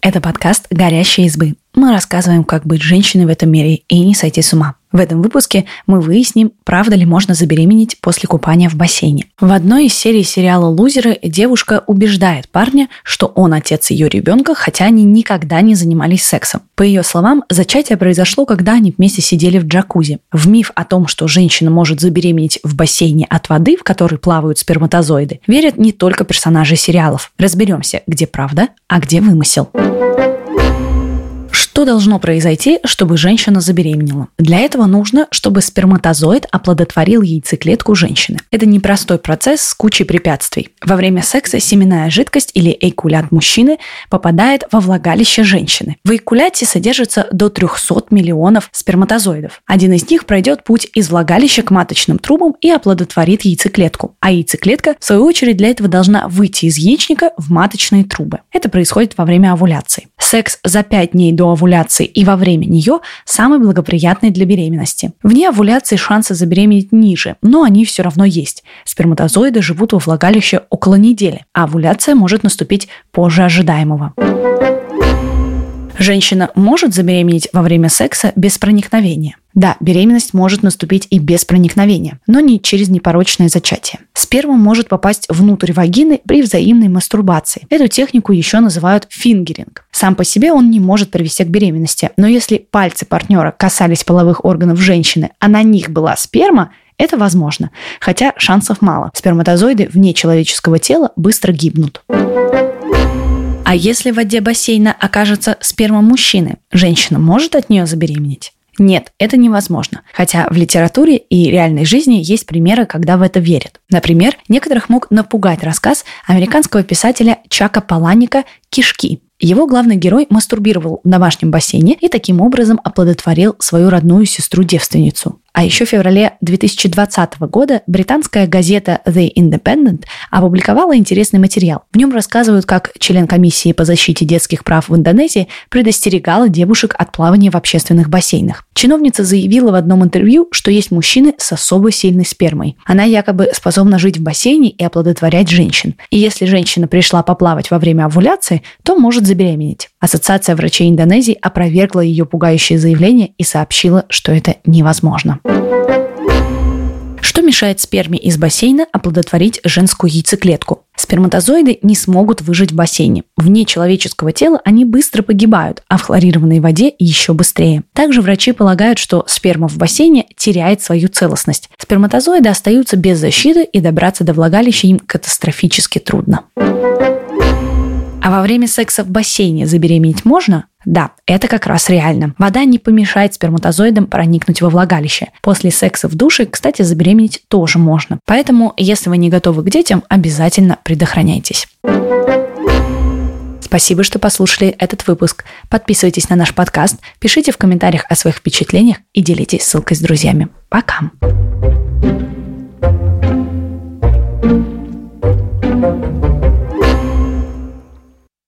Это подкаст «Горящие избы». Мы рассказываем, как быть женщиной в этом мире и не сойти с ума. В этом выпуске мы выясним, правда ли можно забеременеть после купания в бассейне. В одной из серий сериала «Лузеры» девушка убеждает парня, что он отец ее ребенка, хотя они никогда не занимались сексом. По ее словам, зачатие произошло, когда они вместе сидели в джакузи. В миф о том, что женщина может забеременеть в бассейне от воды, в которой плавают сперматозоиды, верят не только персонажи сериалов. Разберемся, где правда, а где вымысел. Что должно произойти, чтобы женщина забеременела? Для этого нужно, чтобы сперматозоид оплодотворил яйцеклетку женщины. Это непростой процесс с кучей препятствий. Во время секса семенная жидкость или эйкулят мужчины попадает во влагалище женщины. В эйкуляте содержится до 300 миллионов сперматозоидов. Один из них пройдет путь из влагалища к маточным трубам и оплодотворит яйцеклетку. А яйцеклетка, в свою очередь, для этого должна выйти из яичника в маточные трубы. Это происходит во время овуляции. Секс за 5 дней до овуляции и во время нее самый благоприятный для беременности. Вне овуляции шансы забеременеть ниже, но они все равно есть. Сперматозоиды живут во влагалище около недели, а овуляция может наступить позже ожидаемого. Женщина может забеременеть во время секса без проникновения. Да, беременность может наступить и без проникновения, но не через непорочное зачатие. Сперма может попасть внутрь вагины при взаимной мастурбации. Эту технику еще называют фингеринг. Сам по себе он не может привести к беременности, но если пальцы партнера касались половых органов женщины, а на них была сперма, это возможно, хотя шансов мало. Сперматозоиды вне человеческого тела быстро гибнут. А если в воде бассейна окажется сперма мужчины, женщина может от нее забеременеть? Нет, это невозможно. Хотя в литературе и реальной жизни есть примеры, когда в это верят. Например, некоторых мог напугать рассказ американского писателя Чака Паланика «Кишки». Его главный герой мастурбировал в домашнем бассейне и таким образом оплодотворил свою родную сестру-девственницу. А еще в феврале 2020 года британская газета The Independent опубликовала интересный материал. В нем рассказывают, как член комиссии по защите детских прав в Индонезии предостерегала девушек от плавания в общественных бассейнах. Чиновница заявила в одном интервью, что есть мужчины с особо сильной спермой. Она якобы способна жить в бассейне и оплодотворять женщин. И если женщина пришла поплавать во время овуляции, то может забеременеть. Ассоциация врачей Индонезии опровергла ее пугающее заявление и сообщила, что это невозможно. Что мешает сперме из бассейна оплодотворить женскую яйцеклетку? Сперматозоиды не смогут выжить в бассейне. Вне человеческого тела они быстро погибают, а в хлорированной воде еще быстрее. Также врачи полагают, что сперма в бассейне теряет свою целостность. Сперматозоиды остаются без защиты и добраться до влагалища им катастрофически трудно. А во время секса в бассейне забеременеть можно? Да, это как раз реально. Вода не помешает сперматозоидам проникнуть во влагалище. После секса в душе, кстати, забеременеть тоже можно. Поэтому, если вы не готовы к детям, обязательно предохраняйтесь. Спасибо, что послушали этот выпуск. Подписывайтесь на наш подкаст, пишите в комментариях о своих впечатлениях и делитесь ссылкой с друзьями. Пока!